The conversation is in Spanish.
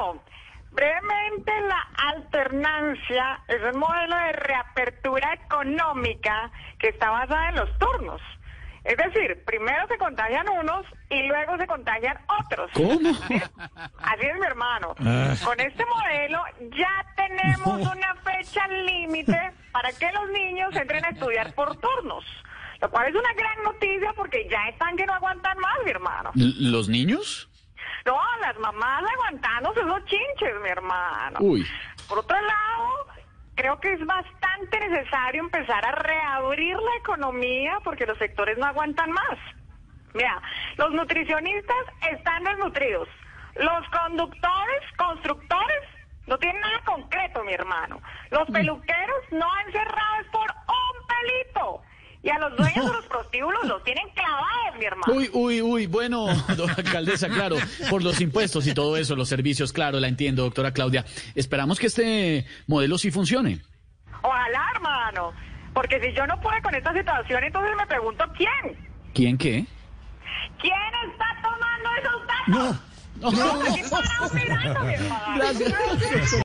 Bueno, brevemente la alternancia es un modelo de reapertura económica que está basada en los turnos. Es decir, primero se contagian unos y luego se contagian otros. ¿Cómo? Así es mi hermano. Ah. Con este modelo ya tenemos una fecha límite para que los niños entren a estudiar por turnos. Lo cual es una gran noticia porque ya están que no aguantan más, mi hermano. ¿Los niños? Las mamás aguantándose esos chinches, mi hermano. Uy. Por otro lado, creo que es bastante necesario empezar a reabrir la economía porque los sectores no aguantan más. Mira, los nutricionistas están desnutridos. Los conductores, constructores, no tienen nada concreto, mi hermano. Los peluqueros no han cerrado es los dueños de los prostíbulos los tienen clavados, mi hermano. Uy, uy, uy, bueno, alcaldesa, claro, por los impuestos y todo eso, los servicios, claro, la entiendo, doctora Claudia. Esperamos que este modelo sí funcione. Ojalá, hermano. Porque si yo no puedo con esta situación, entonces me pregunto quién. ¿Quién qué? ¿Quién está tomando esos datos? No. Aquí mirando, mi hermano. Gracias.